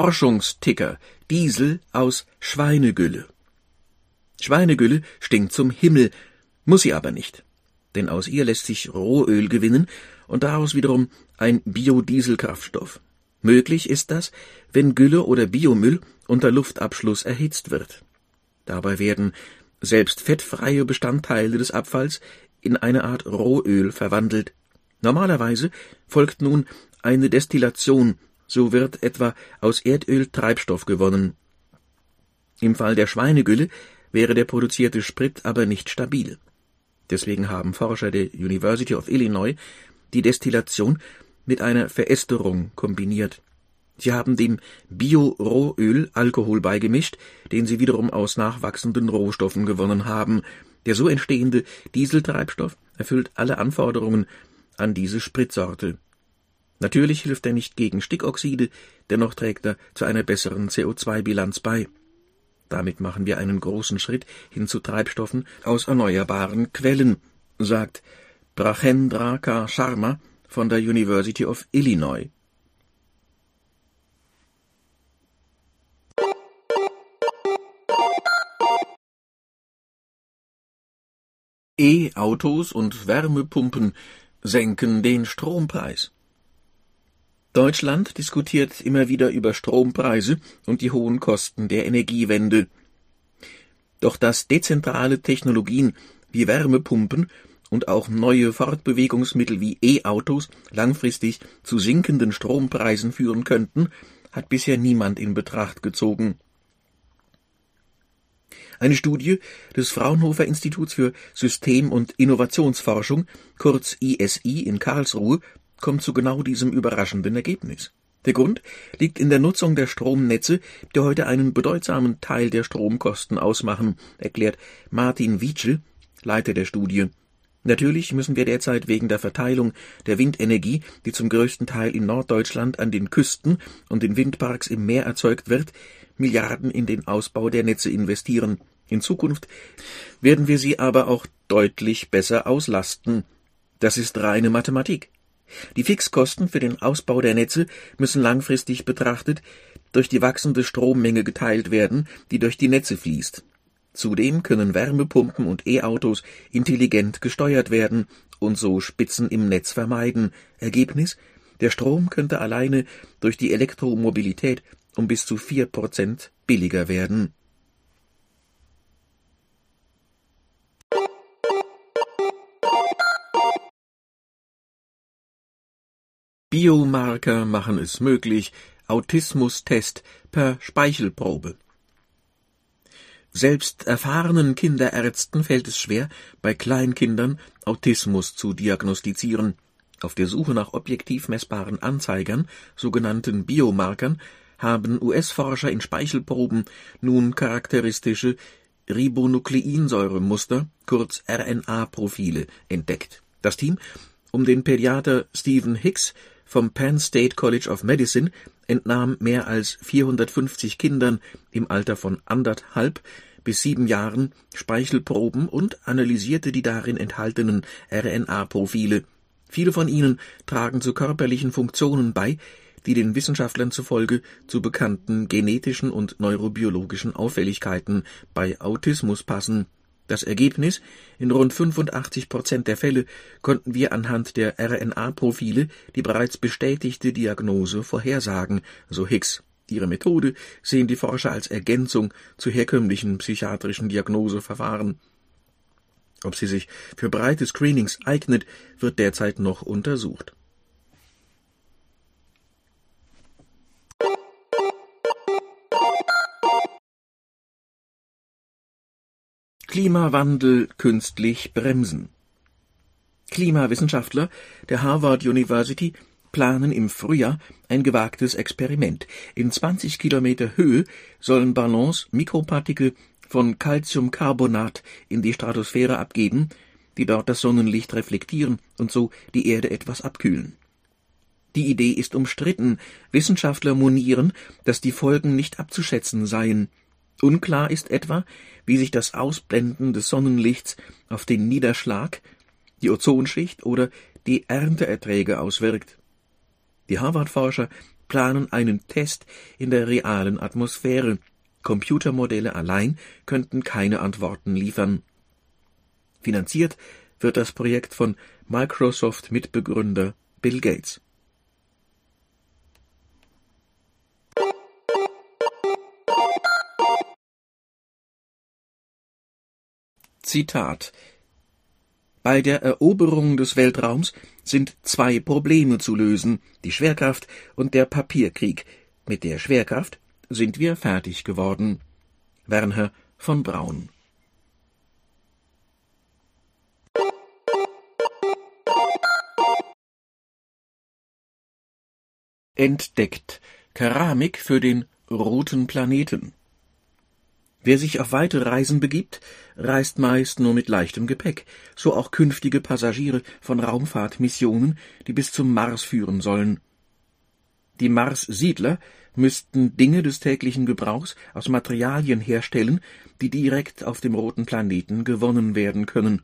Forschungsticker Diesel aus Schweinegülle. Schweinegülle stinkt zum Himmel, muss sie aber nicht, denn aus ihr lässt sich Rohöl gewinnen und daraus wiederum ein Biodieselkraftstoff. Möglich ist das, wenn Gülle oder Biomüll unter Luftabschluss erhitzt wird. Dabei werden selbst fettfreie Bestandteile des Abfalls in eine Art Rohöl verwandelt. Normalerweise folgt nun eine Destillation, so wird etwa aus Erdöl Treibstoff gewonnen. Im Fall der Schweinegülle wäre der produzierte Sprit aber nicht stabil. Deswegen haben Forscher der University of Illinois die Destillation mit einer Veresterung kombiniert. Sie haben dem Bio-Rohöl Alkohol beigemischt, den sie wiederum aus nachwachsenden Rohstoffen gewonnen haben. Der so entstehende Dieseltreibstoff erfüllt alle Anforderungen an diese Spritsorte. Natürlich hilft er nicht gegen Stickoxide, dennoch trägt er zu einer besseren CO2-Bilanz bei. Damit machen wir einen großen Schritt hin zu Treibstoffen aus erneuerbaren Quellen, sagt Brachendra K. Sharma von der University of Illinois. E-Autos und Wärmepumpen senken den Strompreis. Deutschland diskutiert immer wieder über Strompreise und die hohen Kosten der Energiewende. Doch dass dezentrale Technologien wie Wärmepumpen und auch neue Fortbewegungsmittel wie E-Autos langfristig zu sinkenden Strompreisen führen könnten, hat bisher niemand in Betracht gezogen. Eine Studie des Fraunhofer Instituts für System- und Innovationsforschung, kurz ISI in Karlsruhe, kommt zu genau diesem überraschenden Ergebnis. Der Grund liegt in der Nutzung der Stromnetze, die heute einen bedeutsamen Teil der Stromkosten ausmachen, erklärt Martin Wietschel, Leiter der Studie. Natürlich müssen wir derzeit wegen der Verteilung der Windenergie, die zum größten Teil in Norddeutschland an den Küsten und in Windparks im Meer erzeugt wird, Milliarden in den Ausbau der Netze investieren. In Zukunft werden wir sie aber auch deutlich besser auslasten. Das ist reine Mathematik. Die Fixkosten für den Ausbau der Netze müssen langfristig betrachtet durch die wachsende Strommenge geteilt werden, die durch die Netze fließt. Zudem können Wärmepumpen und E-Autos intelligent gesteuert werden und so Spitzen im Netz vermeiden. Ergebnis der Strom könnte alleine durch die Elektromobilität um bis zu vier Prozent billiger werden. Biomarker machen es möglich, Autismustest per Speichelprobe. Selbst erfahrenen Kinderärzten fällt es schwer, bei Kleinkindern Autismus zu diagnostizieren. Auf der Suche nach objektiv messbaren Anzeigern, sogenannten Biomarkern, haben US-Forscher in Speichelproben nun charakteristische Ribonukleinsäuremuster, kurz RNA-Profile, entdeckt. Das Team um den Pädiater Stephen Hicks vom Penn State College of Medicine entnahm mehr als 450 Kindern im Alter von anderthalb bis sieben Jahren Speichelproben und analysierte die darin enthaltenen RNA-Profile. Viele von ihnen tragen zu körperlichen Funktionen bei, die den Wissenschaftlern zufolge zu bekannten genetischen und neurobiologischen Auffälligkeiten bei Autismus passen das Ergebnis: In rund 85 Prozent der Fälle konnten wir anhand der RNA-Profile die bereits bestätigte Diagnose vorhersagen, so Hicks. Ihre Methode sehen die Forscher als Ergänzung zu herkömmlichen psychiatrischen Diagnoseverfahren. Ob sie sich für breite Screenings eignet, wird derzeit noch untersucht Klimawandel künstlich bremsen. Klimawissenschaftler der Harvard University planen im Frühjahr ein gewagtes Experiment. In 20 Kilometer Höhe sollen Ballons Mikropartikel von Calciumcarbonat in die Stratosphäre abgeben, die dort das Sonnenlicht reflektieren und so die Erde etwas abkühlen. Die Idee ist umstritten. Wissenschaftler monieren, dass die Folgen nicht abzuschätzen seien. Unklar ist etwa, wie sich das Ausblenden des Sonnenlichts auf den Niederschlag, die Ozonschicht oder die Ernteerträge auswirkt. Die Harvard-Forscher planen einen Test in der realen Atmosphäre. Computermodelle allein könnten keine Antworten liefern. Finanziert wird das Projekt von Microsoft-Mitbegründer Bill Gates. Zitat Bei der Eroberung des Weltraums sind zwei Probleme zu lösen, die Schwerkraft und der Papierkrieg. Mit der Schwerkraft sind wir fertig geworden. Werner von Braun Entdeckt Keramik für den roten Planeten Wer sich auf weite Reisen begibt, reist meist nur mit leichtem Gepäck, so auch künftige Passagiere von Raumfahrtmissionen, die bis zum Mars führen sollen. Die Mars-Siedler müssten Dinge des täglichen Gebrauchs aus Materialien herstellen, die direkt auf dem roten Planeten gewonnen werden können.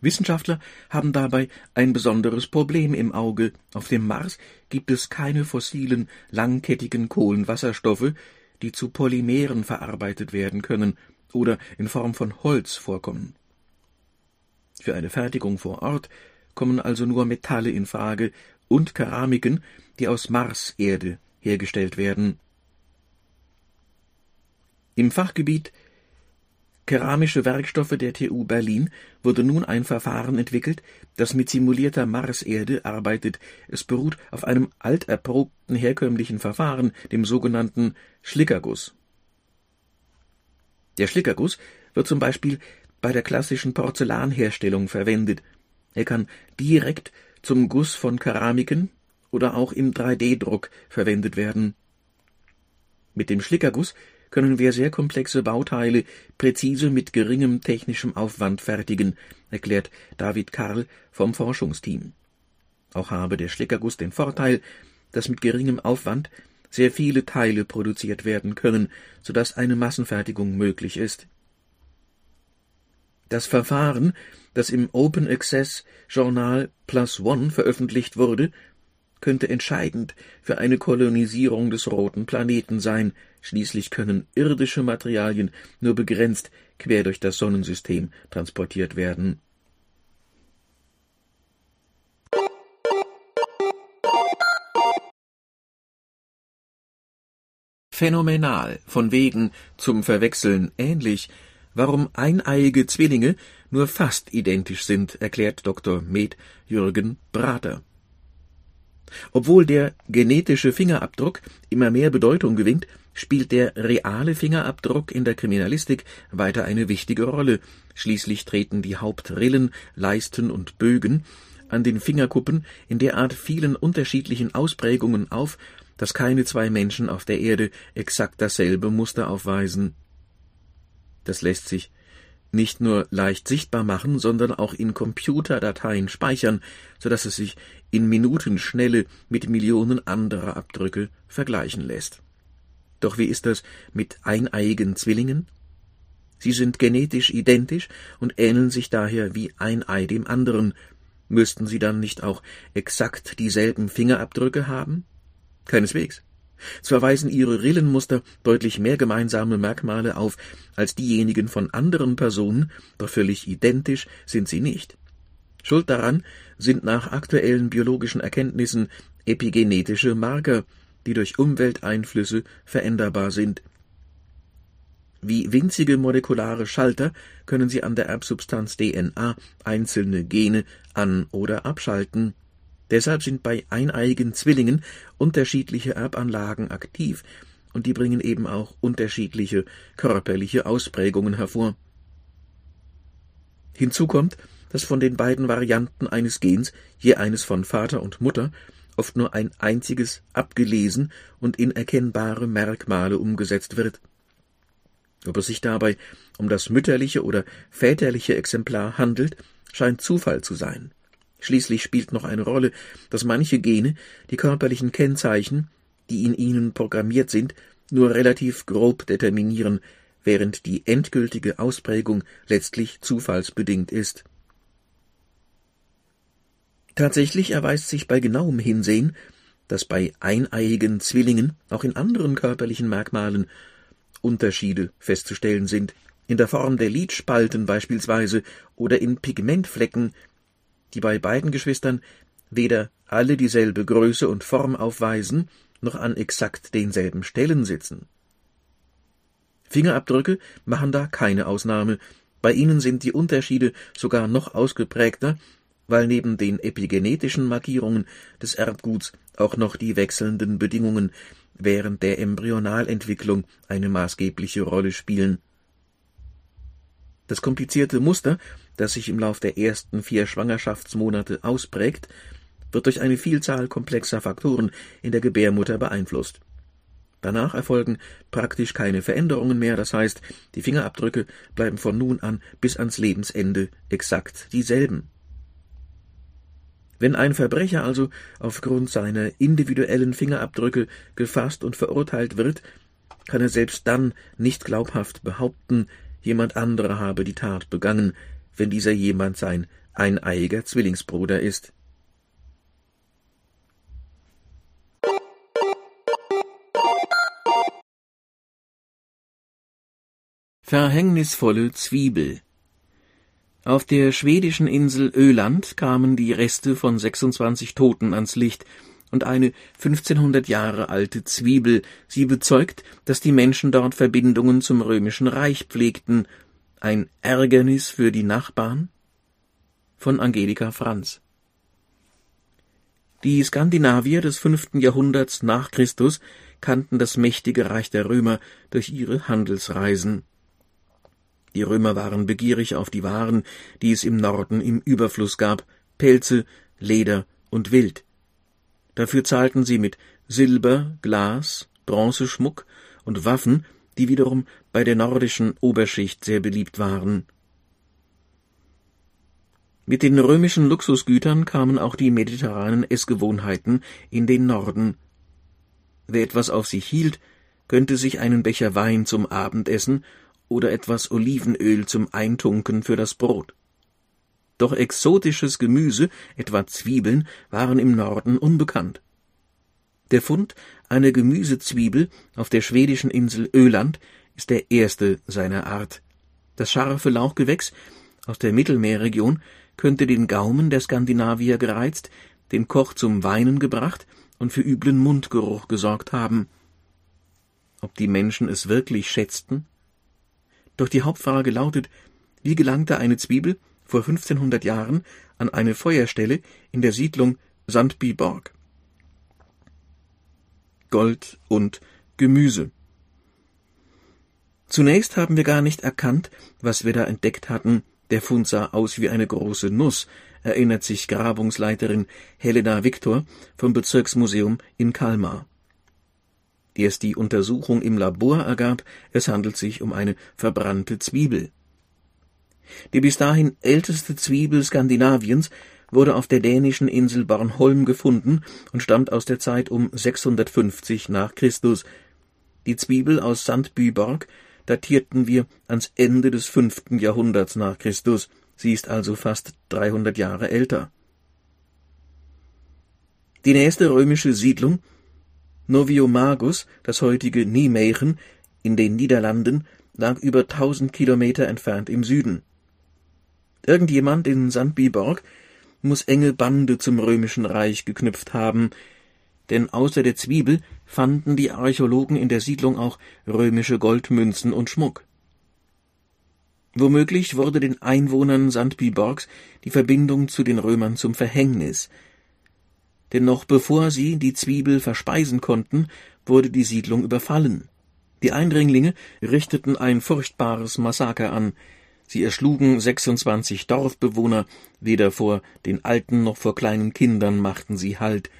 Wissenschaftler haben dabei ein besonderes Problem im Auge. Auf dem Mars gibt es keine fossilen, langkettigen Kohlenwasserstoffe, die zu Polymeren verarbeitet werden können oder in Form von Holz vorkommen. Für eine Fertigung vor Ort kommen also nur Metalle in Frage und Keramiken, die aus Marserde hergestellt werden. Im Fachgebiet Keramische Werkstoffe der TU Berlin wurde nun ein Verfahren entwickelt, das mit simulierter Marserde arbeitet. Es beruht auf einem alterprobten herkömmlichen Verfahren, dem sogenannten Schlickerguss. Der Schlickerguss wird zum Beispiel bei der klassischen Porzellanherstellung verwendet. Er kann direkt zum Guss von Keramiken oder auch im 3D-Druck verwendet werden. Mit dem Schlickerguss können wir sehr komplexe Bauteile präzise mit geringem technischem Aufwand fertigen, erklärt David Karl vom Forschungsteam. Auch habe der Schlickerguss den Vorteil, dass mit geringem Aufwand sehr viele Teile produziert werden können, so dass eine Massenfertigung möglich ist. Das Verfahren, das im Open Access Journal Plus One veröffentlicht wurde, könnte entscheidend für eine Kolonisierung des roten Planeten sein, schließlich können irdische Materialien nur begrenzt quer durch das Sonnensystem transportiert werden. Phänomenal, von wegen zum Verwechseln ähnlich, warum eineiige Zwillinge nur fast identisch sind, erklärt Dr. Med Jürgen Brater. Obwohl der genetische Fingerabdruck immer mehr Bedeutung gewinnt, spielt der reale Fingerabdruck in der Kriminalistik weiter eine wichtige Rolle. Schließlich treten die Hauptrillen, Leisten und Bögen an den Fingerkuppen in derart vielen unterschiedlichen Ausprägungen auf, dass keine zwei Menschen auf der Erde exakt dasselbe Muster aufweisen. Das lässt sich nicht nur leicht sichtbar machen, sondern auch in Computerdateien speichern, so dass es sich in Minutenschnelle mit Millionen anderer Abdrücke vergleichen lässt. Doch wie ist das mit eineiigen Zwillingen? Sie sind genetisch identisch und ähneln sich daher wie ein Ei dem anderen. Müssten sie dann nicht auch exakt dieselben Fingerabdrücke haben? Keineswegs. Zwar weisen ihre Rillenmuster deutlich mehr gemeinsame Merkmale auf als diejenigen von anderen Personen, doch völlig identisch sind sie nicht. Schuld daran sind nach aktuellen biologischen Erkenntnissen epigenetische Marker, die durch Umwelteinflüsse veränderbar sind. Wie winzige molekulare Schalter können sie an der Erbsubstanz DNA einzelne Gene an- oder abschalten. Deshalb sind bei eineiigen Zwillingen unterschiedliche Erbanlagen aktiv, und die bringen eben auch unterschiedliche körperliche Ausprägungen hervor. Hinzu kommt, dass von den beiden Varianten eines Gens, je eines von Vater und Mutter, oft nur ein einziges abgelesen und in erkennbare Merkmale umgesetzt wird. Ob es sich dabei um das mütterliche oder väterliche Exemplar handelt, scheint Zufall zu sein. Schließlich spielt noch eine Rolle, dass manche Gene die körperlichen Kennzeichen, die in ihnen programmiert sind, nur relativ grob determinieren, während die endgültige Ausprägung letztlich zufallsbedingt ist. Tatsächlich erweist sich bei genauem Hinsehen, dass bei eineiigen Zwillingen auch in anderen körperlichen Merkmalen Unterschiede festzustellen sind, in der Form der Lidspalten beispielsweise oder in Pigmentflecken, die bei beiden Geschwistern weder alle dieselbe Größe und Form aufweisen, noch an exakt denselben Stellen sitzen. Fingerabdrücke machen da keine Ausnahme, bei ihnen sind die Unterschiede sogar noch ausgeprägter, weil neben den epigenetischen Markierungen des Erbguts auch noch die wechselnden Bedingungen während der Embryonalentwicklung eine maßgebliche Rolle spielen. Das komplizierte Muster, das sich im Lauf der ersten vier Schwangerschaftsmonate ausprägt, wird durch eine Vielzahl komplexer Faktoren in der Gebärmutter beeinflusst. Danach erfolgen praktisch keine Veränderungen mehr, das heißt, die Fingerabdrücke bleiben von nun an bis ans Lebensende exakt dieselben. Wenn ein Verbrecher also aufgrund seiner individuellen Fingerabdrücke gefasst und verurteilt wird, kann er selbst dann nicht glaubhaft behaupten, jemand anderer habe die Tat begangen, wenn dieser jemand sein eineiiger Zwillingsbruder ist. Verhängnisvolle Zwiebel auf der schwedischen Insel Öland kamen die Reste von 26 Toten ans Licht und eine 1500 Jahre alte Zwiebel. Sie bezeugt, dass die Menschen dort Verbindungen zum römischen Reich pflegten. Ein Ärgernis für die Nachbarn? Von Angelika Franz. Die Skandinavier des fünften Jahrhunderts nach Christus kannten das mächtige Reich der Römer durch ihre Handelsreisen. Die Römer waren begierig auf die Waren, die es im Norden im Überfluss gab, Pelze, Leder und Wild. Dafür zahlten sie mit Silber, Glas, Bronzeschmuck und Waffen, die wiederum bei der nordischen Oberschicht sehr beliebt waren. Mit den römischen Luxusgütern kamen auch die mediterranen Essgewohnheiten in den Norden. Wer etwas auf sich hielt, gönnte sich einen Becher Wein zum Abendessen oder etwas Olivenöl zum Eintunken für das Brot. Doch exotisches Gemüse, etwa Zwiebeln, waren im Norden unbekannt. Der Fund einer Gemüsezwiebel auf der schwedischen Insel Öland ist der erste seiner Art. Das scharfe Lauchgewächs aus der Mittelmeerregion könnte den Gaumen der Skandinavier gereizt, den Koch zum Weinen gebracht und für üblen Mundgeruch gesorgt haben. Ob die Menschen es wirklich schätzten? Doch die Hauptfrage lautet, wie gelangte eine Zwiebel vor 1500 Jahren an eine Feuerstelle in der Siedlung Sandbyborg? Gold und Gemüse. Zunächst haben wir gar nicht erkannt, was wir da entdeckt hatten. Der Fund sah aus wie eine große Nuss, erinnert sich Grabungsleiterin Helena Victor vom Bezirksmuseum in Kalmar. Erst die Untersuchung im Labor ergab, es handelt sich um eine verbrannte Zwiebel. Die bis dahin älteste Zwiebel Skandinaviens wurde auf der dänischen Insel Bornholm gefunden und stammt aus der Zeit um 650 nach Christus. Die Zwiebel aus Sandbyborg datierten wir ans Ende des fünften Jahrhunderts nach Christus. Sie ist also fast 300 Jahre älter. Die nächste römische Siedlung Noviomagus, das heutige Nijmegen in den Niederlanden, lag über tausend Kilometer entfernt im Süden. Irgendjemand in Sandbyborg muss enge Bande zum römischen Reich geknüpft haben, denn außer der Zwiebel fanden die Archäologen in der Siedlung auch römische Goldmünzen und Schmuck. Womöglich wurde den Einwohnern Sandbyborgs die Verbindung zu den Römern zum Verhängnis, denn noch bevor sie die Zwiebel verspeisen konnten, wurde die Siedlung überfallen. Die Eindringlinge richteten ein furchtbares Massaker an. Sie erschlugen 26 Dorfbewohner, weder vor den Alten noch vor kleinen Kindern machten sie Halt.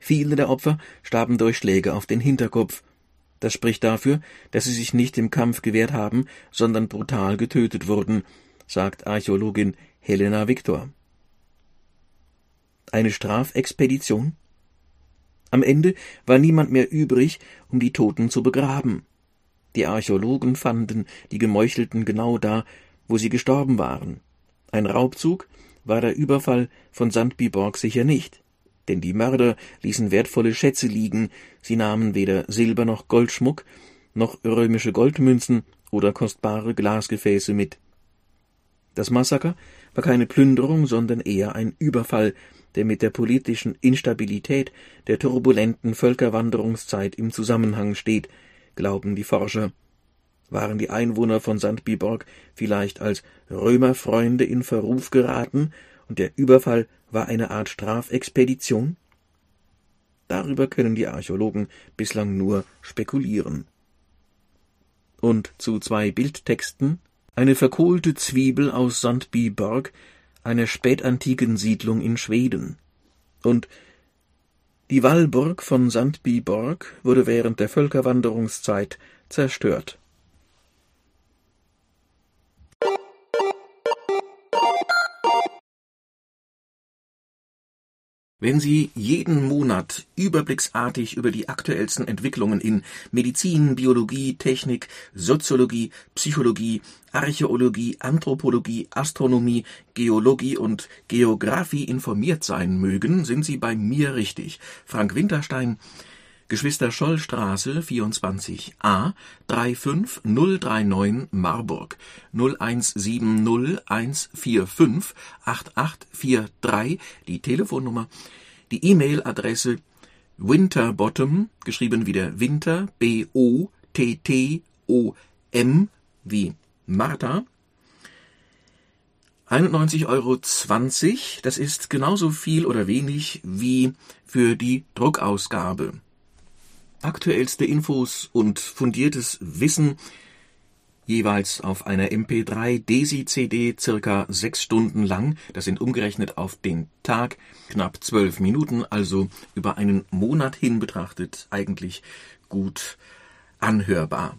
Viele der Opfer starben durch Schläge auf den Hinterkopf. Das spricht dafür, dass sie sich nicht im Kampf gewehrt haben, sondern brutal getötet wurden, sagt Archäologin Helena Victor. Eine Strafexpedition? Am Ende war niemand mehr übrig, um die Toten zu begraben. Die Archäologen fanden die Gemeuchelten genau da, wo sie gestorben waren. Ein Raubzug war der Überfall von Sandbyborg sicher nicht. Denn die Mörder ließen wertvolle Schätze liegen, sie nahmen weder Silber noch Goldschmuck, noch römische Goldmünzen oder kostbare Glasgefäße mit. Das Massaker war keine Plünderung, sondern eher ein Überfall, der mit der politischen Instabilität der turbulenten Völkerwanderungszeit im Zusammenhang steht, glauben die Forscher. Waren die Einwohner von St. Biborg vielleicht als Römerfreunde in Verruf geraten der Überfall war eine Art Strafexpedition? Darüber können die Archäologen bislang nur spekulieren. Und zu zwei Bildtexten eine verkohlte Zwiebel aus Sandbyborg, einer spätantiken Siedlung in Schweden. Und die Wallburg von Sandbyborg wurde während der Völkerwanderungszeit zerstört. Wenn Sie jeden Monat überblicksartig über die aktuellsten Entwicklungen in Medizin, Biologie, Technik, Soziologie, Psychologie, Archäologie, Anthropologie, Astronomie, Geologie und Geographie informiert sein mögen, sind Sie bei mir richtig. Frank Winterstein, Geschwister Schollstraße 24a 35039 Marburg 01701458843 die Telefonnummer, die E-Mail-Adresse winterbottom, geschrieben wieder Winter, B-O-T-T-O-M, wie Martha, 91,20 Euro, das ist genauso viel oder wenig wie für die Druckausgabe. Aktuellste Infos und fundiertes Wissen jeweils auf einer MP3 Desi-CD circa sechs Stunden lang, das sind umgerechnet auf den Tag knapp zwölf Minuten, also über einen Monat hin betrachtet eigentlich gut anhörbar.